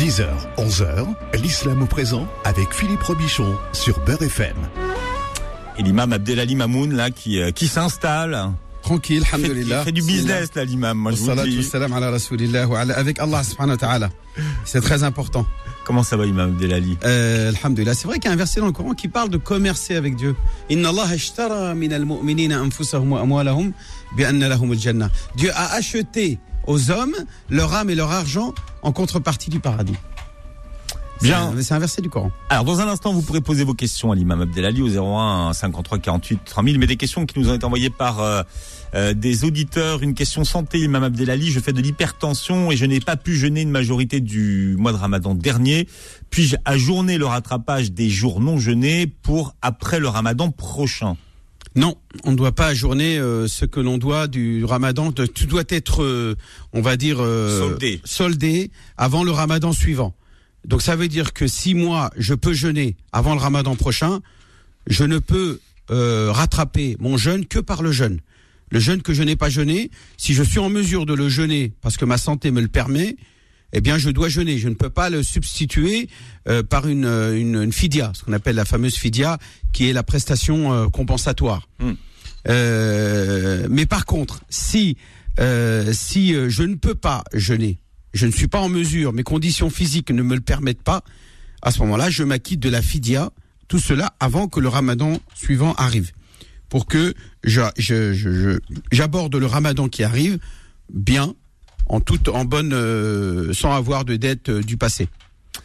10h, 11h, l'islam au présent avec Philippe Robichon sur Beurre FM. Et l'imam Abdelali Mamoun, là, qui, euh, qui s'installe. Tranquille, Il alhamdulillah. fait du business, là, l'imam. Avec Allah subhanahu wa ta'ala. C'est très important. Comment ça va, imam Abdelali? Euh, alhamdulillah. C'est vrai qu'il y a un verset dans le Coran qui parle de commercer avec Dieu. Inna Allah ashtara min al-mu'minina anfusahum wa amwalahum bi anna lahum al-jannah. Dieu a acheté aux hommes leur âme et leur argent en contrepartie du paradis. Bien. C'est un verset du Coran. Alors, dans un instant, vous pourrez poser vos questions à l'imam Abdelali au 01 53 48 3000. Mais des questions qui nous ont été envoyées par euh, euh, des auditeurs. Une question santé, imam Abdelali. Je fais de l'hypertension et je n'ai pas pu jeûner une majorité du mois de ramadan dernier. Puis-je ajourner le rattrapage des jours non jeûnés pour après le ramadan prochain? Non, on ne doit pas ajourner euh, ce que l'on doit du ramadan. De- tout doit être, euh, on va dire, euh, Soldé. soldé avant le ramadan suivant. Donc ça veut dire que si moi, je peux jeûner avant le ramadan prochain, je ne peux euh, rattraper mon jeûne que par le jeûne. Le jeûne que je n'ai pas jeûné, si je suis en mesure de le jeûner parce que ma santé me le permet, eh bien je dois jeûner. Je ne peux pas le substituer euh, par une, euh, une, une fidia, ce qu'on appelle la fameuse fidia, qui est la prestation euh, compensatoire. Hmm. Euh, mais par contre, si euh, si euh, je ne peux pas jeûner, je ne suis pas en mesure, mes conditions physiques ne me le permettent pas, à ce moment-là, je m'acquitte de la fidia, tout cela avant que le ramadan suivant arrive. Pour que je- je- je- je- j'aborde le ramadan qui arrive bien, en toute, en bonne, euh, sans avoir de dette euh, du passé.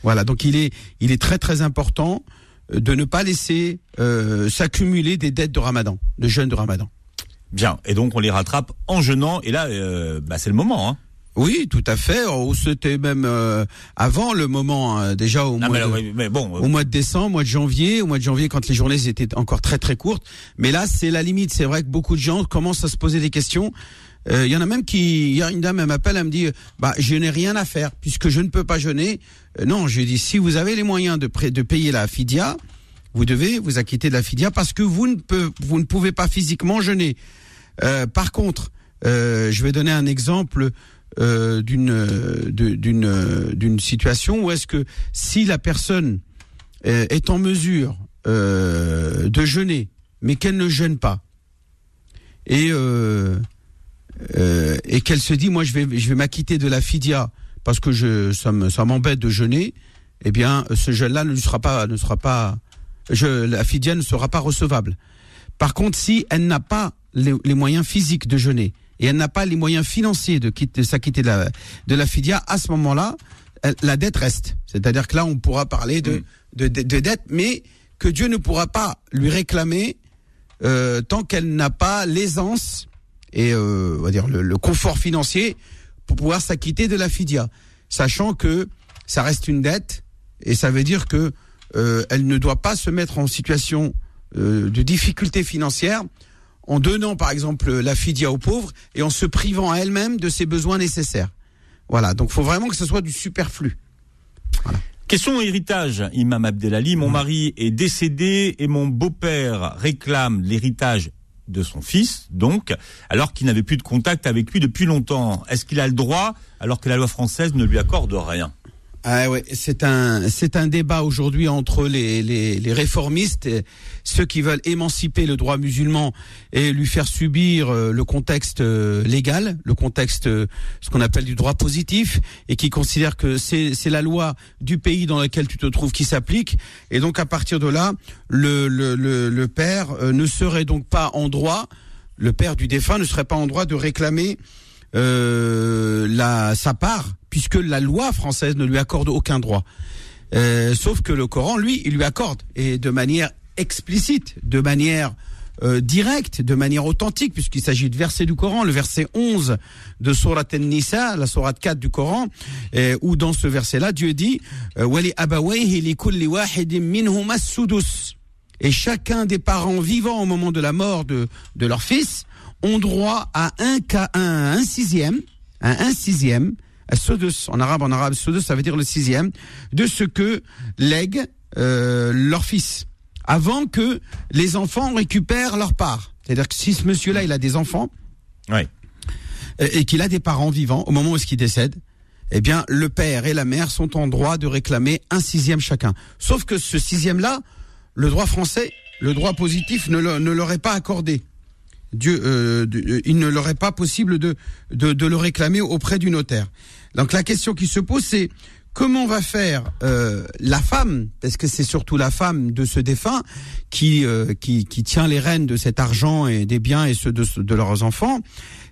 Voilà, donc il est, il est très très important euh, de ne pas laisser euh, s'accumuler des dettes de ramadan, de jeûne de ramadan. Bien. Et donc, on les rattrape en jeûnant. Et là, euh, bah, c'est le moment. Hein. Oui, tout à fait. Oh, C'était même euh, avant le moment, euh, déjà au mois mais, de... oui, mais bon, au mois de décembre, au mois de janvier, au mois de janvier quand les journées étaient encore très très courtes. Mais là, c'est la limite. C'est vrai que beaucoup de gens commencent à se poser des questions. Euh, Il y en a même qui, il y a une dame, elle m'appelle, elle me dit, bah je n'ai rien à faire puisque je ne peux pas jeûner. Euh, non, je dis, si vous avez les moyens de, de payer la fidia, vous devez vous acquitter de la fidia parce que vous ne, peut, vous ne pouvez pas physiquement jeûner. Euh, par contre, euh, je vais donner un exemple euh, d'une euh, d'une euh, d'une situation où est-ce que si la personne euh, est en mesure euh, de jeûner, mais qu'elle ne jeûne pas, et euh, et qu'elle se dit moi je vais je vais m'acquitter de la fidia parce que je ça me- ça m'embête de jeûner, eh bien ce jeûne-là ne sera pas ne sera pas je la fidia ne sera pas recevable. Par contre, si elle n'a pas les, les moyens physiques de jeûner et elle n'a pas les moyens financiers de, quitter- de s'acquitter de la, de la fidia, à ce moment-là, la dette reste. C'est-à-dire que là, on pourra parler de, Mm. de, de- de dette, mais que Dieu ne pourra pas lui réclamer euh, tant qu'elle n'a pas l'aisance et euh, on va dire le, le confort financier pour pouvoir s'acquitter de la fidia, sachant que ça reste une dette et ça veut dire que euh, elle ne doit pas se mettre en situation euh, de difficulté financière en donnant par exemple la fidia aux pauvres et en se privant à elle-même de ses besoins nécessaires. Voilà, donc faut vraiment que ce soit du superflu. Question héritage, Imam Abdelali. Mon mari est décédé et mon beau-père réclame l'héritage de son fils, donc, alors qu'il n'avait plus de contact avec lui depuis longtemps. Est-ce qu'il a le droit, alors que la loi française ne lui accorde rien? Ah ouais, c'est un c'est un débat aujourd'hui entre les, les, les réformistes, ceux qui veulent émanciper le droit musulman et lui faire subir euh, le contexte euh, légal, le contexte euh, ce qu'on appelle du droit positif, et qui considèrent que c'est c'est la loi du pays dans lequel tu te trouves qui s'applique, et donc à partir de là, le le le, le père ne serait donc pas en droit, le père du défunt ne serait pas en droit de réclamer euh, la, sa part, puisque la loi française ne lui accorde aucun droit. Euh, sauf que le Coran, lui, il lui accorde, et de manière explicite, de manière euh, directe, de manière authentique, puisqu'il s'agit de versets du Coran, le verset 11 de Surat An-Nisa, la Surat 4 du Coran, où dans ce verset-là, Dieu dit euh. Et chacun des parents vivants au moment de la mort de, de leur fils ont droit à un, un, un sixième, à un sixième, à sudus, en arabe, en arabe, sudus, ça veut dire le sixième, de ce que lègue euh, leur fils, avant que les enfants récupèrent leur part. C'est-à-dire que si ce monsieur-là, il a des enfants, Oui. euh, et qu'il a des parents vivants au moment où qu'il décède, eh bien, le père et la mère sont en droit de réclamer un sixième chacun. Sauf que ce sixième-là, le droit français, le droit positif ne, le, ne leur est pas accordé. Dieu, euh, de- euh, il ne leur est pas possible de, de, de le réclamer auprès du notaire. Donc la question qui se pose, c'est comment va faire euh, la femme, parce que c'est surtout la femme de ce défunt qui, euh, qui, qui tient les rênes de cet argent et des biens et ceux de, de leurs enfants?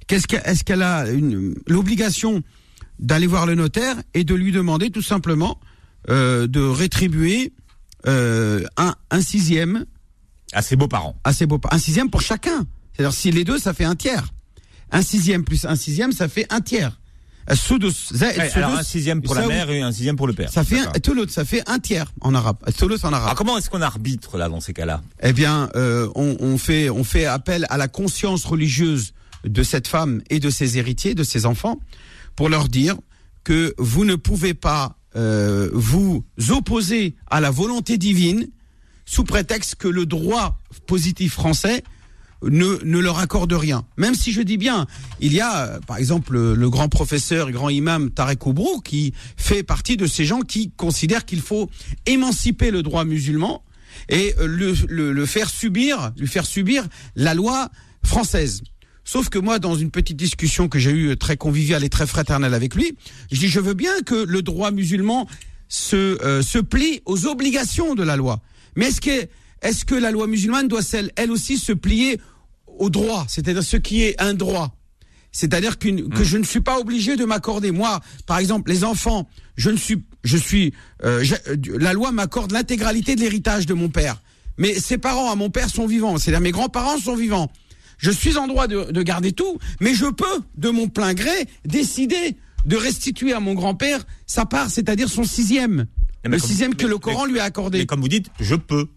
Qu'est-ce que, est-ce qu'elle a l'obligation d'aller voir le notaire et de lui demander tout simplement euh, de rétribuer euh, un, un sixième À ses beaux-parents. à ses beaux un sixième pour chacun? C'est-à-dire si les deux, ça fait un tiers. Un sixième plus un sixième, ça fait un tiers. Euh, alors un sixième pour la mère et un sixième pour le père. Ça fait un, ça fait un tiers en arabe. Toulouse en arabe. Alors comment est-ce qu'on arbitre là dans ces cas-là? Eh bien, euh, on, on fait on fait appel à la conscience religieuse de cette femme et de ses héritiers, de ses enfants, pour leur dire que vous ne pouvez pas euh, vous opposer à la volonté divine sous prétexte que le droit positif français ne, ne leur accorde rien. Même si je dis bien, il y a, euh, par exemple, le, le grand professeur et grand imam Tarek Oubrou qui fait partie de ces gens qui considèrent qu'il faut émanciper le droit musulman et euh, le, le, le faire subir, lui faire subir la loi française. Sauf que moi, dans une petite discussion que j'ai eue très conviviale et très fraternelle avec lui, je dis je veux bien que le droit musulman se, euh, se plie aux obligations de la loi. Mais est-ce que, est-ce que la loi musulmane doit elle aussi se plier au droit, c'est-à-dire ce qui est un droit c'est-à-dire que je ne suis pas obligé de m'accorder. Moi, par exemple, les enfants, je ne suis, je suis, euh, euh, la loi m'accorde l'intégralité de l'héritage de mon père. Mais ses parents à mon père sont vivants, c'est-à-dire mes grands-parents sont vivants. Je suis en droit de, de garder tout, mais je peux, de mon plein gré, décider de restituer à mon grand-père sa part, c'est-à-dire son sixième. Le comme- sixième que mais- le Coran mais- lui a accordé. Mais comme vous dites, je peux.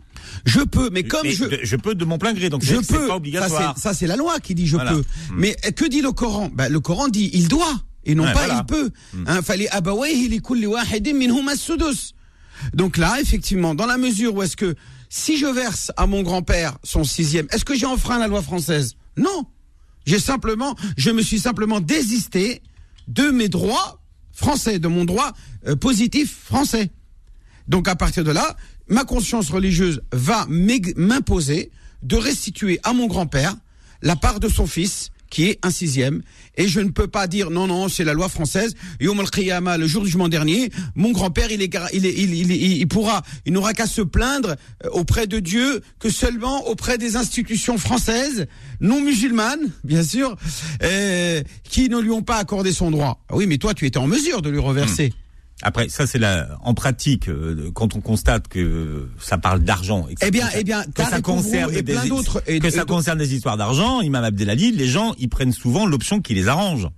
Je peux, mais comme Mais je, de- je peux de mon plein gré, donc je peux. pas Ça, obligatoire. c'est- Ça, c'est la loi qui dit je Voilà. peux. Hmm. Mais que dit le Coran? Ben, Le Coran dit il doit et non Ouais, pas voilà. Il peut. As-sudus. Donc là, effectivement, dans la mesure où est-ce que si je verse à mon grand-père son sixième, est-ce que j'ai enfreint la loi française? Non. J'ai simplement, je me suis simplement désisté de mes droits français, de mon droit euh, positif français. Donc à partir de là, ma conscience religieuse va m'imposer de restituer à mon grand-père la part de son fils qui est un sixième, et je ne peux pas dire non non c'est la loi française. Yom le jour du jugement dernier, mon grand-père il est il il, il, pourra il n'aura qu'à se plaindre euh, auprès de Dieu que seulement auprès des institutions françaises non musulmanes bien sûr euh, qui ne lui ont pas accordé son droit. Ah Oui mais toi tu étais en mesure de lui reverser. Après, ça c'est la en pratique euh, quand on constate que ça parle d'argent Eh bien, eh bien, que ça concerne et plein d'autres que et ça concerne des histoires d'argent, Imam Abdelali, les gens ils prennent souvent l'option qui les arrange.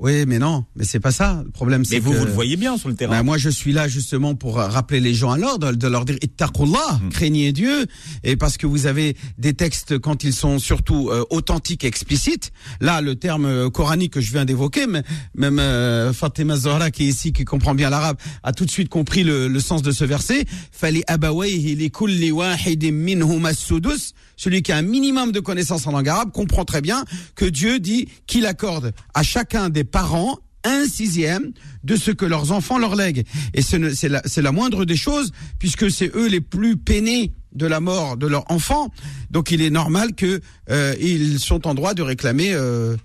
Oui, mais non, mais c'est pas ça. Le problème, c'est Mais vous que- vous le voyez bien sur le terrain. Ben, moi, je suis là justement pour rappeler les gens à l'ordre, de leur dire ittaqullah, Hmm. craignez Dieu, et parce que vous avez des textes quand ils sont surtout euh, authentiques et explicites. Là, le terme euh, coranique que je viens d'évoquer, mais même euh, Fatima Zahra qui est ici, qui comprend bien l'arabe, a tout de suite compris le, le sens de ce verset. Fali abawayhi li kulli wahidin minhum as-sudus. Celui qui a un minimum de connaissances en langue arabe comprend très bien que Dieu dit qu'il accorde à chacun des parents un sixième de ce que leurs enfants leur lèguent. Et c'est la, moindre des choses, puisque c'est eux les plus peinés de la mort de leur enfant. Donc il est normal que euh, sont en droit de réclamer euh,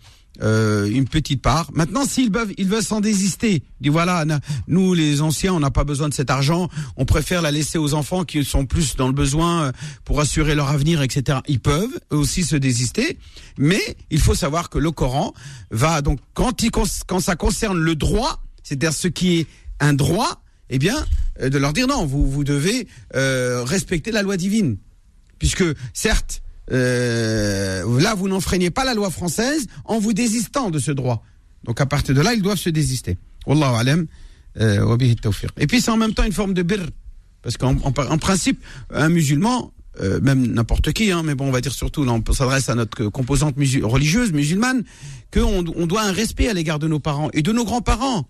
euh, une petite part. Maintenant, s'ils veulent, ils veulent s'en désister. Ils disent voilà, nous les anciens, on n'a pas besoin de cet argent. On préfère la laisser aux enfants qui sont plus dans le besoin euh, pour assurer leur avenir, etc. Ils peuvent aussi se désister, mais il faut savoir que le Coran va donc quand il quand ça concerne le droit, c'est-à-dire ce qui est un droit, eh bien, euh, de leur dire non, vous vous devez euh, respecter la loi divine, puisque certes. Euh, là, vous n'enfreignez pas la loi française en vous désistant de ce droit. Donc à partir de là, ils doivent se désister. Wallahu alam, euh, wa bihi. Et puis c'est en même temps une forme de birr, parce qu'en en, principe, un musulman, euh, même n'importe qui, hein, mais bon, on va dire surtout, là, on s'adresse à notre composante religieuse, musulmane, qu'on on doit un respect à l'égard de nos parents et de nos grands-parents.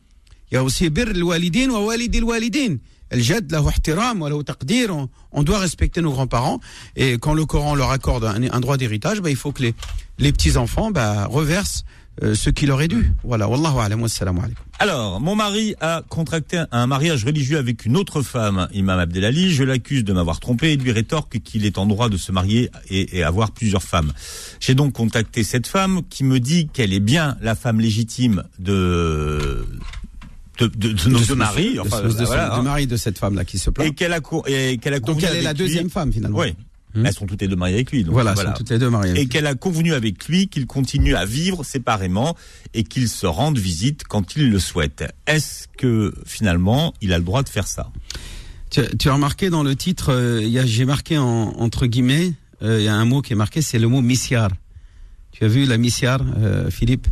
Il y a aussi bir al-walidin wa walidi al-walidin. El-jad lahu ihtiram wa lahu taqdir. On- doit respecter nos grands-parents. Et quand le Coran leur accorde un, droit d'héritage, bah, il faut que les, petits-enfants bah, reversent euh, ce qu'il aurait dû. Voilà, wallahu alam. Alors, mon mari a contracté un mariage religieux avec une autre femme, Imam Abdelali. Je l'accuse de m'avoir trompé et lui rétorque qu'il est en droit de se marier et avoir plusieurs femmes. J'ai donc contacté cette femme qui me dit qu'elle est bien la femme légitime de de, de, de nos deux maris, enfin, de, de, voilà, de hein. mari de cette femme là qui se plaint. et qu'elle a et qu'elle a Donc elle est la lui- deuxième femme finalement. Oui, Hmm. elles sont toutes les deux mariées avec lui. Donc Voilà, sont toutes les deux mariées. et qu'elle a convenu avec lui qu'ils continuent à vivre séparément et qu'ils se rendent visite quand ils le souhaitent. Est-ce que finalement il a le droit de faire ça? Tu, tu as remarqué dans le titre, euh, il y a- j'ai marqué en, entre guillemets, euh, il y a un mot qui est marqué, c'est le mot missiar. Tu as vu la missiar, euh, Philippe,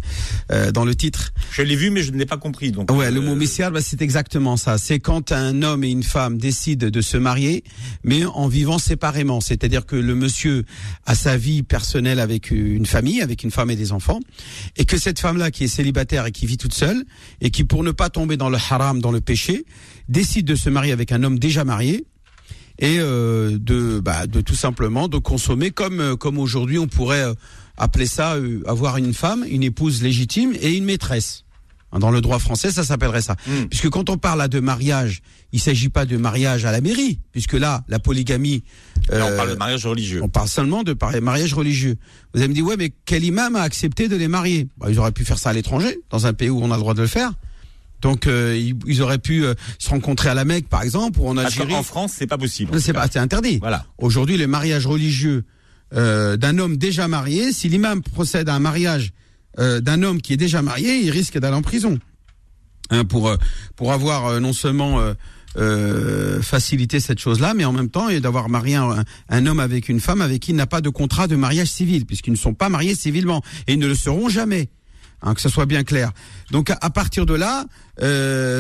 euh, dans le titre Je l'ai vu mais je ne l'ai pas compris. Donc Ouais, le euh, mot missiar, bah, c'est exactement ça. C'est quand un homme et une femme décident de se marier, mais en vivant séparément. C'est-à-dire que le monsieur a sa vie personnelle avec une famille, avec une femme et des enfants, et que cette femme-là qui est célibataire et qui vit toute seule, et qui pour ne pas tomber dans le haram, dans le péché, décide de se marier avec un homme déjà marié, et euh, de, bah, de tout simplement de consommer comme euh, comme aujourd'hui on pourrait euh, appeler ça euh, avoir une femme, une épouse légitime et une maîtresse. Hein, Dans le droit français, ça s'appellerait ça. Mm. Puisque quand on parle là de mariage, il s'agit pas de mariage à la mairie, puisque là, la polygamie, là, on euh, parle de mariage religieux. on parle seulement de mariage religieux. Vous allez me dire, ouais, mais quel imam a accepté de les marier? Bah, Ils auraient pu faire ça à l'étranger, dans un pays où on a le droit de le faire. Donc, euh, ils, ils auraient pu euh, se rencontrer à la Mecque, par exemple, ou en Algérie. qu'en France c'est pas possible. en C'est pas, c'est interdit. Voilà. Aujourd'hui, les mariages religieux euh, d'un homme déjà marié, si l'imam procède à un mariage euh, d'un homme qui est déjà marié, il risque d'aller en prison. Hein, pour euh, pour avoir non seulement euh, facilité cette chose-là, mais en même temps et d'avoir marié un, homme avec une femme avec qui il n'a pas de contrat de mariage civil, puisqu'ils ne sont pas mariés civilement et ils ne le seront jamais. Hein, que ça soit bien clair. Donc à, partir de là,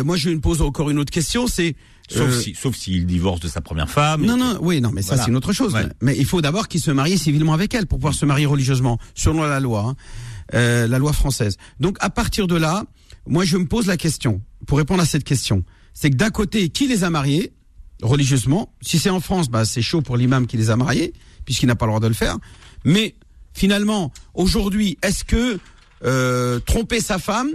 moi je me pose encore une autre question, c'est Sauf euh, si sauf s'il divorce de sa première femme. non, non, oui, non, mais ça c'est une autre chose. Ouais. Mais il faut d'abord qu'il se marie civilement avec elle pour pouvoir se marier religieusement, selon la loi, hein, euh, la loi française. Donc à partir de là, moi je me pose la question, pour répondre à cette question, c'est que d'un côté, qui les a mariés religieusement Si c'est en France, bah c'est chaud pour l'imam qui les a mariés, puisqu'il n'a pas le droit de le faire. Mais finalement, aujourd'hui, est-ce que euh, tromper sa femme,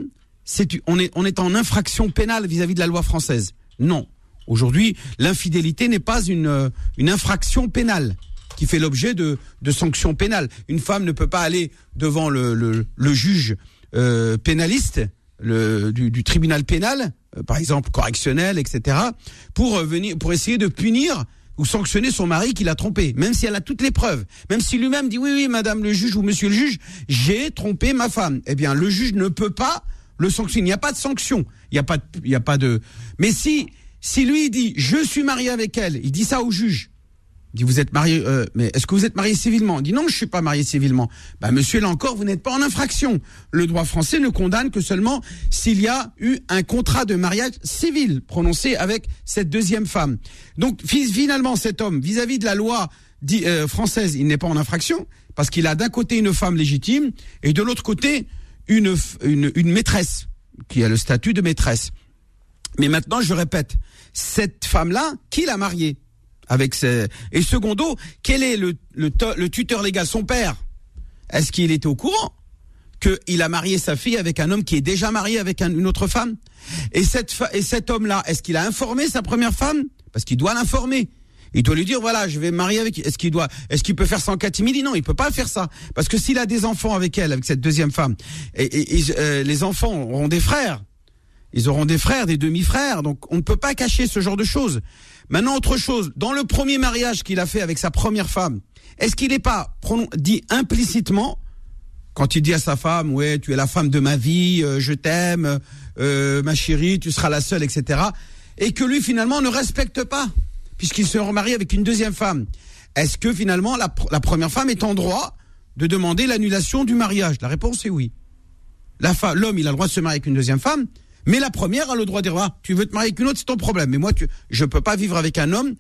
c'est on est on est en infraction pénale vis-à-vis de la loi française? Non. Aujourd'hui, l'infidélité n'est pas une euh, une infraction pénale qui fait l'objet de de sanctions pénales. Une femme ne peut pas aller devant le le, le juge euh, pénaliste le, du, du tribunal pénal, euh, par exemple correctionnel, etc., pour euh, venir pour essayer de punir ou sanctionner son mari qui l'a trompé, même si elle a toutes les preuves, même si lui-même dit oui, oui, madame le juge ou monsieur le juge, j'ai trompé ma femme. Eh bien, le juge ne peut pas le sanctionner. Il n'y a pas de sanction. Il n'y a pas il y a pas de, mais si, si lui dit je suis marié avec elle, il dit ça au juge. Il dit vous êtes marié, euh, mais est-ce que vous êtes marié civilement? Il dit non, je suis pas marié civilement. Bah monsieur là encore, vous n'êtes pas en infraction. Le droit français ne condamne que seulement s'il y a eu un contrat de mariage civil prononcé avec cette deuxième femme. Donc fi- finalement, cet homme, vis-à-vis de la loi euh, française, il n'est pas en infraction parce qu'il a d'un côté une femme légitime et de l'autre côté une maîtresse qui a le statut de maîtresse. Mais maintenant, je répète, cette femme-là, qui l'a mariée avec ses... Et secondo, quel est le, le, le tuteur légal, son père? Est-ce qu'il était au courant qu'il a marié sa fille avec un homme qui est déjà marié avec un- une autre femme? Et, cette et cet homme-là, est-ce qu'il a informé sa première femme? Parce qu'il doit l'informer. Il doit lui dire voilà, je vais me marier avec. Est-ce qu'il doit, est-ce qu'il peut faire ça en catimini? Non, il peut pas faire ça. Parce que s'il a des enfants avec elle, avec cette deuxième femme, et, et- et, euh, les enfants auront des frères, ils auront des frères, des demi-frères, donc on ne peut pas cacher ce genre de choses. Maintenant, autre chose, dans le premier mariage qu'il a fait avec sa première femme, est-ce qu'il n'est pas dit implicitement, quand il dit à sa femme, ouais, tu es la femme de ma vie, euh, je t'aime, euh, ma chérie, tu seras la seule, etc., et que lui finalement ne respecte pas, puisqu'il se remarie avec une deuxième femme. Est-ce que finalement la, la première femme est en droit de demander l'annulation du mariage? La réponse est oui. L'homme, il a le droit de se marier avec une deuxième femme, mais la première a le droit de dire ah, tu veux te marier avec une autre, c'est ton problème. Mais moi, tu, je peux pas vivre avec un homme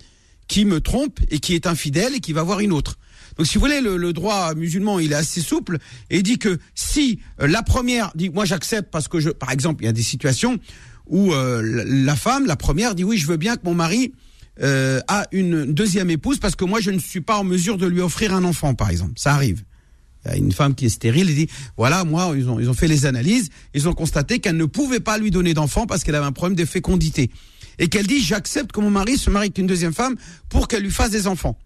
qui me trompe et qui est infidèle et qui va voir une autre. Donc, si vous voulez, le, le droit musulman, il est assez souple et dit que si euh, la première dit moi j'accepte parce que je, par exemple, il y a des situations où euh, la, la femme, la première, dit oui, je veux bien que mon mari euh, a une deuxième épouse parce que moi je ne suis pas en mesure de lui offrir un enfant, par exemple. Ça arrive. Une femme qui est stérile, il dit voilà, moi, ils ont, ils ont fait les analyses, ils ont constaté qu'elle ne pouvait pas lui donner d'enfant parce qu'elle avait un problème de fécondité. Et qu'elle dit j'accepte que mon mari se marie avec une deuxième femme pour qu'elle lui fasse des enfants.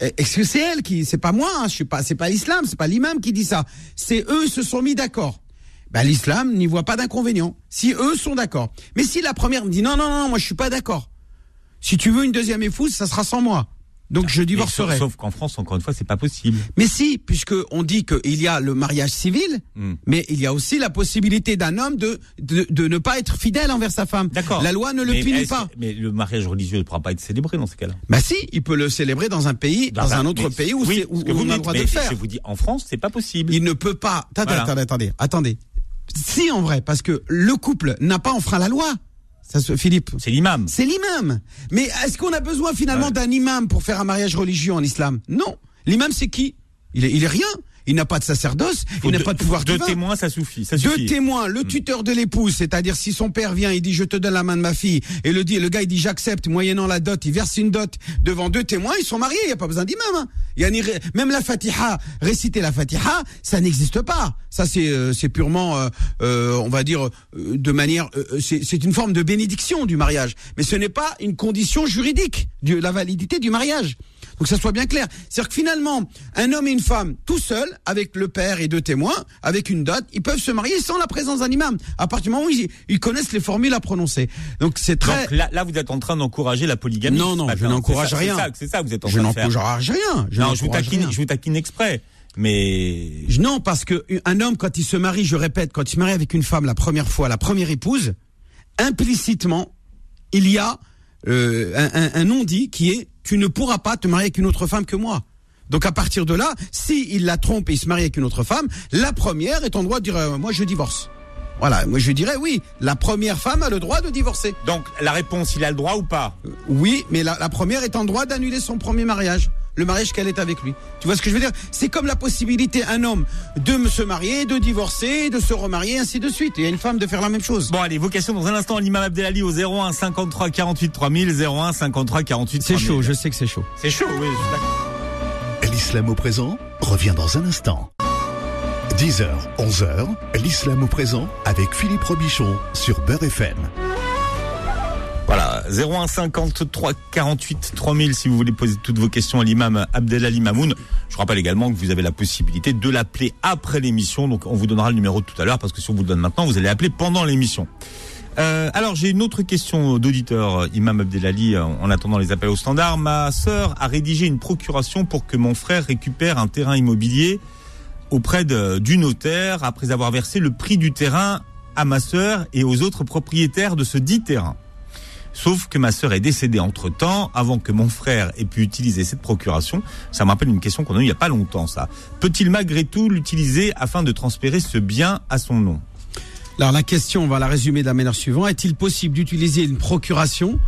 Est-ce que c'est elle qui, c'est pas moi, hein, je suis pas, c'est pas l'islam, c'est pas l'imam qui dit ça. C'est eux se sont mis d'accord. Ben, l'islam n'y voit pas d'inconvénient. Si eux sont d'accord. Mais si la première me dit non, non, non, moi je suis pas d'accord. Si tu veux une deuxième épouse, ça sera sans moi. Donc je divorcerai. Sauf, qu'en France, encore une fois, c'est pas possible. Mais si, puisque on dit qu'il y a le mariage civil, hmm. mais il y a aussi la possibilité d'un homme de, de, ne pas être fidèle envers sa femme. D'accord. La loi ne le punit pas. Mais le mariage religieux ne pourra pas être célébré dans ce cas-là? Bah si, il peut le célébrer dans un pays, dans, un, autre pays où, c'est où, on a le droit de le faire. Je vous dis, en France, c'est pas possible. Il ne peut pas. Attendez, attendez, attendez, attendez. Si en vrai, parce que le couple n'a pas enfreint la loi. Philippe. C'est l'imam. C'est l'imam. Mais est-ce qu'on a besoin finalement d'un imam pour faire un mariage religieux en islam? Non. L'imam, c'est qui? Il est, il est rien il n'a pas de sacerdoce, il n'a pas de pouvoir Deux témoins, ça suffit. Ça deux témoins, le hmm. tuteur de l'épouse, c'est-à-dire si son père vient, il dit je te donne la main de ma fille, et le, dit, le gars il dit j'accepte, moyennant la dot, il verse une dot devant deux témoins, ils sont mariés, il n'y a pas besoin d'imam. Hein. Il y a ni, même la Fatiha, réciter la Fatiha, ça n'existe pas. Ça c'est euh, c'est purement, euh, euh, on va dire, de manière, c'est une forme de bénédiction du mariage, mais ce n'est pas une condition juridique de la validité du mariage. Donc que ça soit bien clair. C'est-à-dire que finalement, un homme et une femme, tout seuls, avec le père et deux témoins, avec une dot, ils peuvent se marier sans la présence d'un imam. À partir du moment où ils, connaissent les formules à prononcer. Donc c'est très. Donc là, là, vous êtes en train d'encourager la polygamie. Non, non, je n'encourage rien. C'est ça, que vous êtes en train de faire. Je n'encourage rien. Je non, je vous taquine, je vous taquine exprès. Mais non, parce que un homme quand il se marie, je répète, quand il se marie avec une femme la première fois, la première épouse, implicitement, il y a euh, un, un, un non-dit qui est tu ne pourras pas te marier avec une autre femme que moi. Donc à partir de là, si il la trompe et il se marie avec une autre femme, la première est en droit de dire euh, moi je divorce. Voilà, moi je dirais oui, la première femme a le droit de divorcer. Donc la réponse, il a le droit ou pas? Euh, Oui, mais la, première est en droit d'annuler son premier mariage, le mariage qu'elle est avec lui. Tu vois ce que je veux dire? C'est comme la possibilité un homme de se marier, de divorcer, de se remarier, ainsi de suite. Et une femme de faire la même chose. Bon allez, vos questions dans un instant. L'imam Abdelali au 01 53 48 3000 01 53 48 3000. C'est chaud, je sais que c'est chaud. C'est chaud, oui. L'islam au présent revient dans un instant. 10h, 11h, l'islam au présent avec Philippe Robichon sur Beurre FM. Voilà, 01 53 48 3000 si vous voulez poser toutes vos questions à l'imam Abdelali Mamoun. Je rappelle également que vous avez la possibilité de l'appeler après l'émission. Donc on vous donnera le numéro tout à l'heure parce que si on vous le donne maintenant, vous allez appeler pendant l'émission. Euh, alors j'ai une autre question d'auditeur, Imam Abdelali, en attendant les appels au standard. Ma sœur a rédigé une procuration pour que mon frère récupère un terrain immobilier auprès du notaire après avoir versé le prix du terrain à ma sœur et aux autres propriétaires de ce dit terrain. Sauf que ma sœur est décédée entre temps, avant que mon frère ait pu utiliser cette procuration. Ça me rappelle une question qu'on a eue il n'y a pas longtemps, ça. Peut-il malgré tout l'utiliser afin de transférer ce bien à son nom? Alors la question, on va la résumer de la manière suivante. Est-il possible d'utiliser une procuration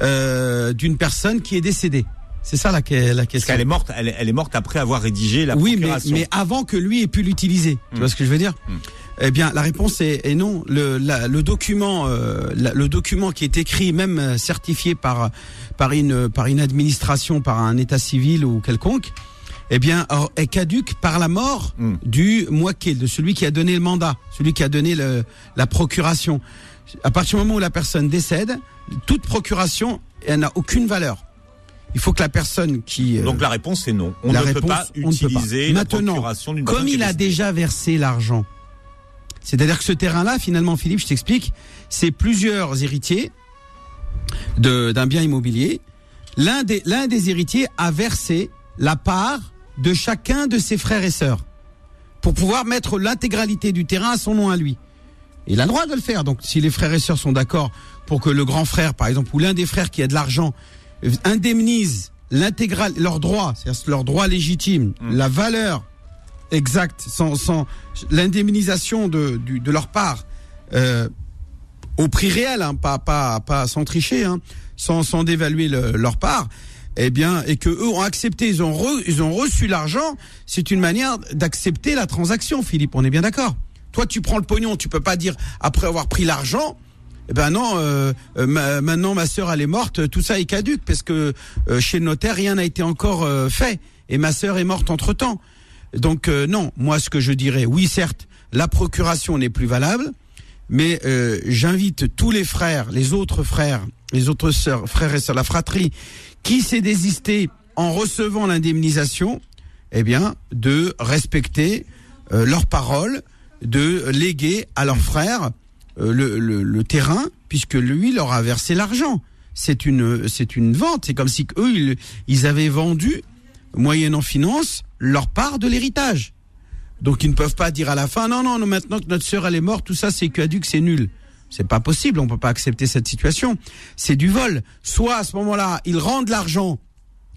euh, d'une personne qui est décédée? C'est ça la, la question. Parce qu'elle est morte, elle, est morte après avoir rédigé la oui, procuration. Oui, mais, mais, avant que lui ait pu l'utiliser. Tu vois hmm. ce que je veux dire? Hmm. Eh bien, la réponse est, non. Le, le document, euh, le document qui est écrit, même euh, certifié par par une par une administration, par un état civil ou quelconque, eh bien, est caduque par la mort hmm. du moquet, de celui qui a donné le mandat, celui qui a donné le, la procuration. À partir du moment où la personne décède, toute procuration, elle n'a aucune valeur. Il faut que la personne qui euh, donc la réponse est non. On ne peut pas utiliser la procuration d'une comme il a déjà versé l'argent. C'est-à-dire que ce terrain-là, finalement, Philippe, je t'explique, c'est plusieurs héritiers d'un bien immobilier. L'un des l'un des héritiers a versé la part de chacun de ses frères et sœurs pour pouvoir mettre l'intégralité du terrain à son nom à lui. Il a le droit de le faire. Donc, si les frères et sœurs sont d'accord pour que le grand frère, par exemple, ou l'un des frères qui a de l'argent, indemnise l'intégral, leur droit, c'est-à-dire leur droit légitime, mmh. la valeur exacte, sans, sans l'indemnisation de, de leur part, euh, au prix réel, hein, pas, pas, pas sans tricher, hein, sans, sans dévaluer leur part, eh bien, et que eux ont accepté, ils ont, ils ont reçu l'argent, c'est une manière d'accepter la transaction, Philippe. On est bien d'accord. Toi, tu prends le pognon, tu peux pas dire après avoir pris l'argent, eh ben non, euh, euh maintenant ma sœur elle est morte, tout ça est caduque parce que euh, chez le notaire rien n'a été encore euh, fait et ma sœur est morte entre temps. Donc euh, non, moi ce que je dirais, oui certes, la procuration n'est plus valable, mais euh, j'invite tous les frères, les autres frères, les autres sœurs, frères et sœurs, la fratrie, qui s'est désisté en recevant l'indemnisation, eh bien, de respecter euh, leurs paroles, de léguer à leurs frères le, terrain, puisque lui leur a versé l'argent. C'est une, c'est une vente. C'est comme si eux, ils avaient vendu, moyennant finance, leur part de l'héritage. Donc ils ne peuvent pas dire à la fin, non, non, non maintenant que notre sœur elle est morte, tout ça c'est caduque, c'est nul. C'est pas possible, on peut pas accepter cette situation. C'est du vol. Soit à ce moment-là, ils rendent l'argent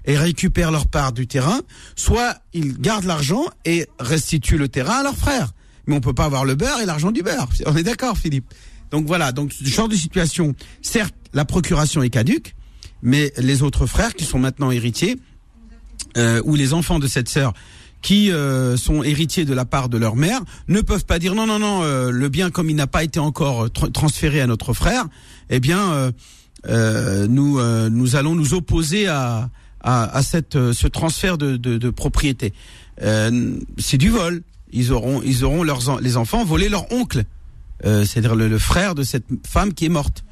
et récupèrent leur part du terrain, soit ils gardent l'argent et restituent le terrain à leurs frères. Mais on peut pas avoir le beurre et l'argent du beurre. On est d'accord, Philippe. Donc voilà, donc ce genre de situation, certes, la procuration est caduque, mais les autres frères qui sont maintenant héritiers, euh, ou les enfants de cette sœur qui euh, sont héritiers de la part de leur mère ne peuvent pas dire non non non euh, le bien comme il n'a pas été encore tr- transféré à notre frère eh bien euh, euh, nous euh, nous allons nous opposer à à, à cette euh, ce transfert de, de, de propriété. Euh, c'est du vol. Ils auront ils auront leurs les enfants volé leur oncle euh, c'est-à-dire le, le frère de cette femme qui est morte.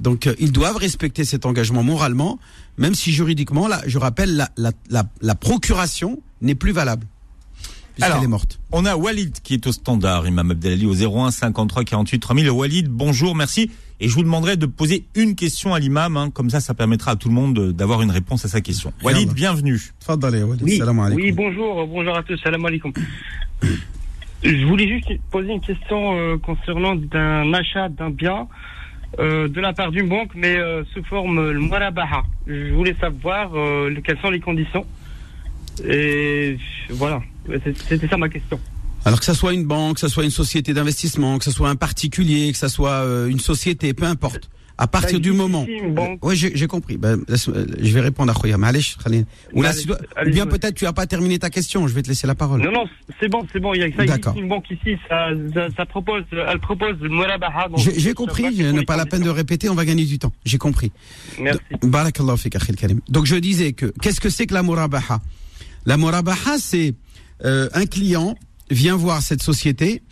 Donc euh, ils doivent respecter cet engagement moralement, même si juridiquement, là, je rappelle, la, la, la, la procuration n'est plus valable. Alors, Puisqu'elle est morte. On a Walid qui est au standard, Imam Abdelali, au 01 53 48 3000. Walid, bonjour, merci. Et je vous demanderai de poser une question à l'imam, hein, comme ça, ça permettra à tout le monde de- d'avoir une réponse à sa question. Walid, bienvenue. Oui, oui, bonjour, bonjour à tous, salam alaikum. Je voulais juste poser une question euh, concernant d'un achat d'un bien euh, de la part d'une banque, mais euh, sous forme euh, le murabaha. Je voulais savoir euh, le- quelles sont les conditions. Et voilà, c'était ça ma question. Alors que ça soit une banque, que ça soit une société d'investissement, que ça soit un particulier, que ça soit euh, une société, peu importe. À partir du moment. oui, j'ai compris. Ben, euh, je vais répondre à Khoya. Ma'alesh, Khalil. Ou, là, Allez, allez, bien peut-être tu as pas terminé ta question. Je vais te laisser la parole. Non, non, c'est bon, c'est bon, il y a ça une banque ici, ça, ça, ça propose, elle propose le murabaha. donc J'ai compris. les pas la peine de répéter. On va gagner du temps. J'ai compris. Merci. Barakallahu fik, akhil karim. Donc je disais que qu'est-ce que c'est que la murabaha La murabaha, c'est euh, un client vient voir cette société.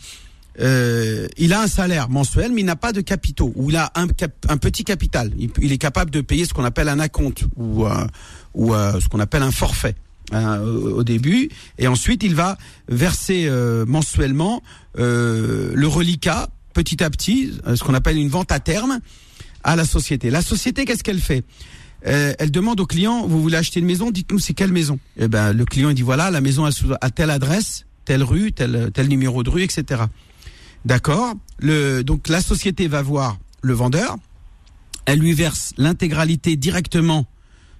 Euh, il a un salaire mensuel, mais il n'a pas de capitaux, ou il a un, petit capital. Il, est capable de payer ce qu'on appelle un acompte ou, euh, ou euh, ce qu'on appelle un forfait hein, au, début, et ensuite il va verser euh, mensuellement euh, le reliquat petit à petit, euh, ce qu'on appelle une vente à terme, à la société. La société, qu'est-ce qu'elle fait? Euh, Elle demande au client, vous voulez acheter une maison, dites-nous c'est quelle maison? Et ben le client dit voilà, la maison à telle adresse, telle rue, tel tel numéro de rue, etc. D'accord. Le donc la société va voir le vendeur, elle lui verse l'intégralité directement,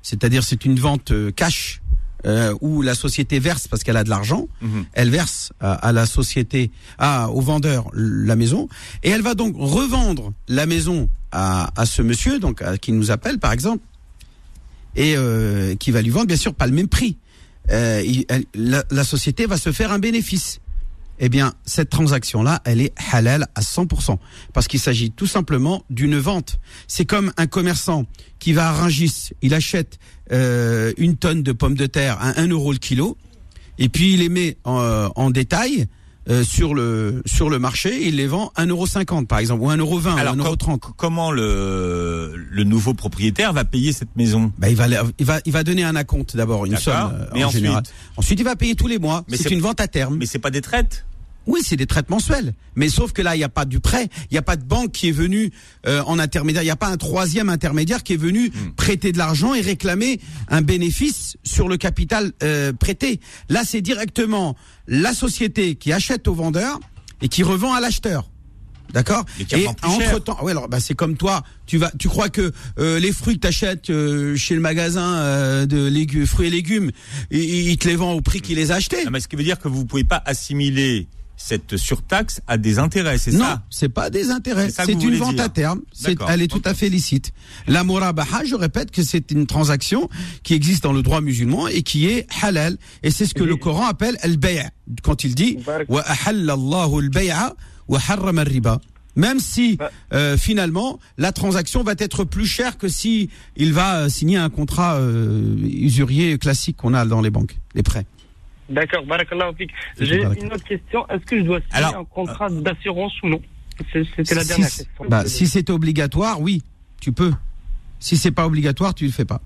c'est-à-dire c'est une vente euh, cash euh, où la société verse parce qu'elle a de l'argent, Mhm. elle verse à, à la société, à, au vendeur la maison, et elle va donc revendre la maison à, à ce monsieur, donc à, qui nous appelle par exemple, et euh, qui va lui vendre bien sûr pas le même prix. Euh, il- elle- la, la société va se faire un bénéfice. Eh bien, cette transaction-là, elle est halal à 100%. Parce qu'il s'agit tout simplement d'une vente. C'est comme un commerçant qui va à Rungis, il achète euh, une tonne de pommes de terre à 1 euro le kilo, et puis il les met en, en détail euh, sur le sur le marché, il les vend 1,50€ par exemple, ou 1,20€, Alors, ou com- 1,30€. comment le, le nouveau propriétaire va payer cette maison? Bah, il va il va il va donner un acompte d'abord une somme euh, Mais en ensuite général. Ensuite il va payer tous les mois. Mais c'est- une vente à terme. Mais c'est pas des traites? Oui, c'est des traites mensuels. Mais sauf que là, il n'y a pas du prêt, il n'y a pas de banque qui est venue euh, en intermédiaire, il n'y a pas un troisième intermédiaire qui est venu Hmm. prêter de l'argent et réclamer un bénéfice sur le capital euh, prêté. Là, c'est directement la société qui achète au vendeur et qui revend à l'acheteur. D'accord Et entre temps, ouais, alors bah c'est comme toi. Tu vas, tu crois que euh, les fruits que t'achètes euh, chez le magasin euh, de légumes, fruits et légumes, il, il te les vend au prix qu'il les a achetés Non, mais ce qui veut dire que vous pouvez pas assimiler cette surtaxe à des intérêts, c'est Non, ça c'est pas des intérêts. C'est une vente dire. à terme. Elle est tout à fait licite. La murabaha, je répète que c'est une transaction qui existe dans le droit musulman et qui est halal. Et c'est ce que Oui. le Coran appelle al-bay' quand il dit wa Allahu al-bay'a wa harrama ar-riba. Même si euh, finalement la transaction va être plus chère que si il va euh, signer un contrat euh, usurier classique qu'on a dans les banques, les prêts. D'accord, barakallah J'ai une autre question. Est-ce que je dois signer un contrat d'assurance ou non? C'était la dernière question. Bah, si c'est obligatoire, oui, tu peux. Si c'est pas obligatoire, tu le fais pas.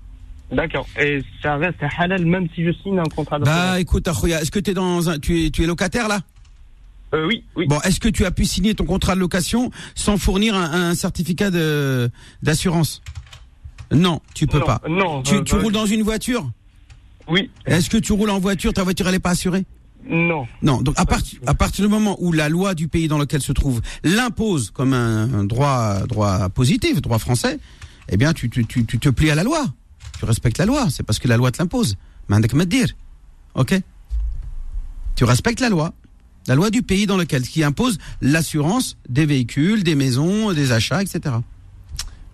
D'accord. Et ça reste halal même si je signe un contrat d'assurance Bah écoute, est-ce que es dans un, tu, es, tu es locataire là? Euh, oui, oui. Bon, est-ce que tu as pu signer ton contrat de location sans fournir un, certificat d'assurance? Non, tu peux pas. Non. Tu, tu bah, roules dans une voiture? Oui. Est-ce que tu roules en voiture Ta voiture elle est pas assurée? Non. Non. Donc à, partir à partir du moment où la loi du pays dans lequel se trouve l'impose comme un, droit droit positif, droit français, eh bien tu, tu, tu, tu te plies à la loi. Tu respectes la loi. C'est parce que la loi te l'impose. dire. Ok? Tu respectes la loi. La loi du pays dans lequel, qui impose l'assurance des véhicules, des maisons, des achats, etc.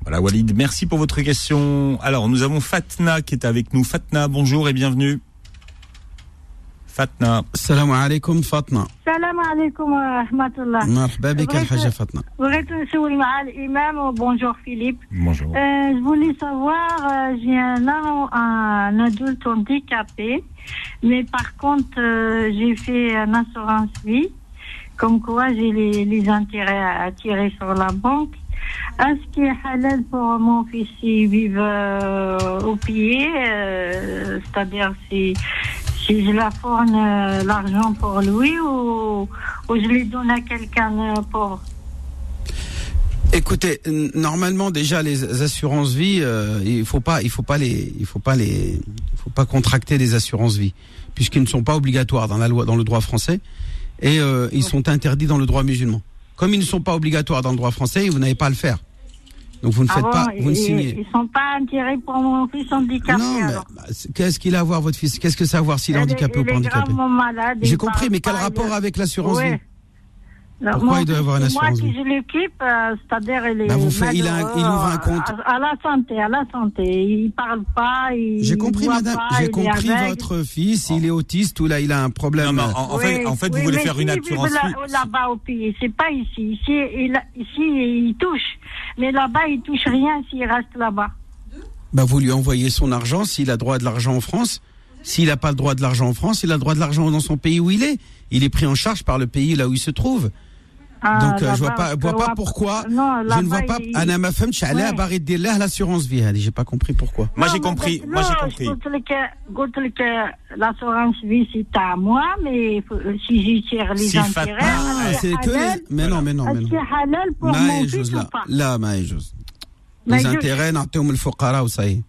Voilà Walid, merci pour votre question. Alors nous avons Fatna qui est avec nous. Fatna, bonjour et bienvenue. Fatna. Salam alaikum Fatna. Salam alaikum wa rahmatullah. مرحبا بك الحاجة فاطمة. بغيت نسول مع الإمام bonjour Philippe. Bonjour. Euh, je voulais savoir euh, j'ai un, un adulte handicapé mais par contre euh, j'ai fait une assurance vie comme quoi j'ai les, les intérêts à tirer sur la banque. Est-ce qu'il est halal pour mon fils s'il vive euh, au pied, euh, c'est-à-dire si si je la fourne euh, l'argent pour lui ou, ou je lui donne à quelqu'un pour Écoutez, normalement déjà les assurances vie, il faut pas, il faut pas les, il faut pas les, il faut pas contracter des assurances vie, puisqu'ils ne sont pas obligatoires dans la loi, dans le droit français, et ils sont interdits dans le droit musulman. Comme ils ne sont pas obligatoires dans le droit français, vous n'avez pas à le faire. Donc vous ne faites ah pas, vous ne signez. Ils sont pas intérêts pour mon fils handicapé. Non, mais bah, qu'est-ce qu'il a à voir votre fils? Qu'est-ce que ça a à voir s'il est handicapé ou pas handicapé? J'ai compris, mais quel rapport avec l'assurance vie? Pourquoi il doit avoir une assurance Moi qui je l'équipe, euh, c'est-à-dire il est. Bah vous fait, il, a, il, ouvre un compte. À, la santé, à la santé. Il parle pas. J'ai compris, madame. J'ai compris votre fils. Il est autiste ou là il a un problème. Non, en, fait, en fait, vous voulez faire une assurance. Là-bas au pays, c'est pas ici. Ici, il, ici, il touche, mais là-bas, il touche rien s'il reste là-bas. Bah vous lui envoyez son argent s'il a droit de l'argent en France. S'il n'a pas le droit de l'argent en France, il a le droit de l'argent dans son pays où il est. Il est pris en charge par le pays là où il se trouve. Ah, Donc euh, je vois pas, vois pas pourquoi. je ne vois pas. Anna ma femme, je allée à barrer de l'assurance vie. J'ai pas compris pourquoi. Moi j'ai compris. Moi j'ai compris. L'assurance vie c'est à moi, mais si j'y tire les intérêts. Ah, c'est que. Mais non, mais non, mais non. C'est halal pour mon fils ou pas Là, Maïjous. Les intérêts, نعطيهم الفقراء وصاي.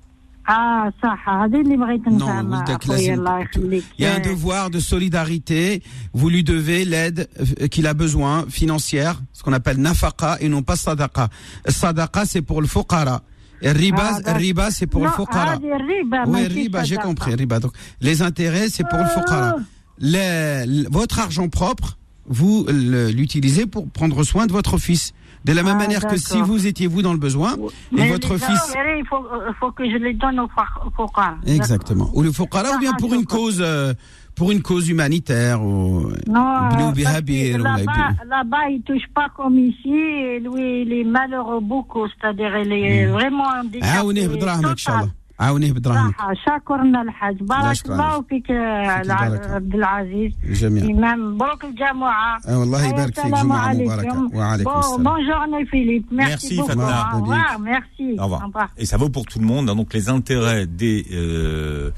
Ah, ça, Non, il y a un devoir de solidarité. Vous lui devez l'aide euh, qu'il a besoin financière, ce qu'on appelle nafaqa et non pas sadaqa. Sadaqa, c'est pour le fuqara. Et riba, ah, riba c'est pour le fuqara. Ah, oui, riba, j'ai compris. Riba. Donc, les intérêts, c'est pour le oh. fuqara. votre argent propre, vous l'utilisez pour prendre soin de votre fils. De la même ah, manière que si vous étiez vous dans le besoin et votre fils. Il faut, il faut, que je les donne au Fouqara. Exactement. Ou le Fouqara ou bien pour une cause. Euh, pour une cause humanitaire ou non là-bas là-bas il touche pas comme ici et lui il est malheureux beaucoup c'est-à-dire il est hmm. vraiment handicapé عاونيه بدراهمك شكرا الحاج بارك الله فيك عبد العزيز امام مبروك الجمعه والله يبارك فيك جمعه مباركه وعليكم السلام bonne journée Philippe merci, merci Fatma au revoir merci au revoir. et ça vaut pour tout le monde hein, donc les intérêts des euh,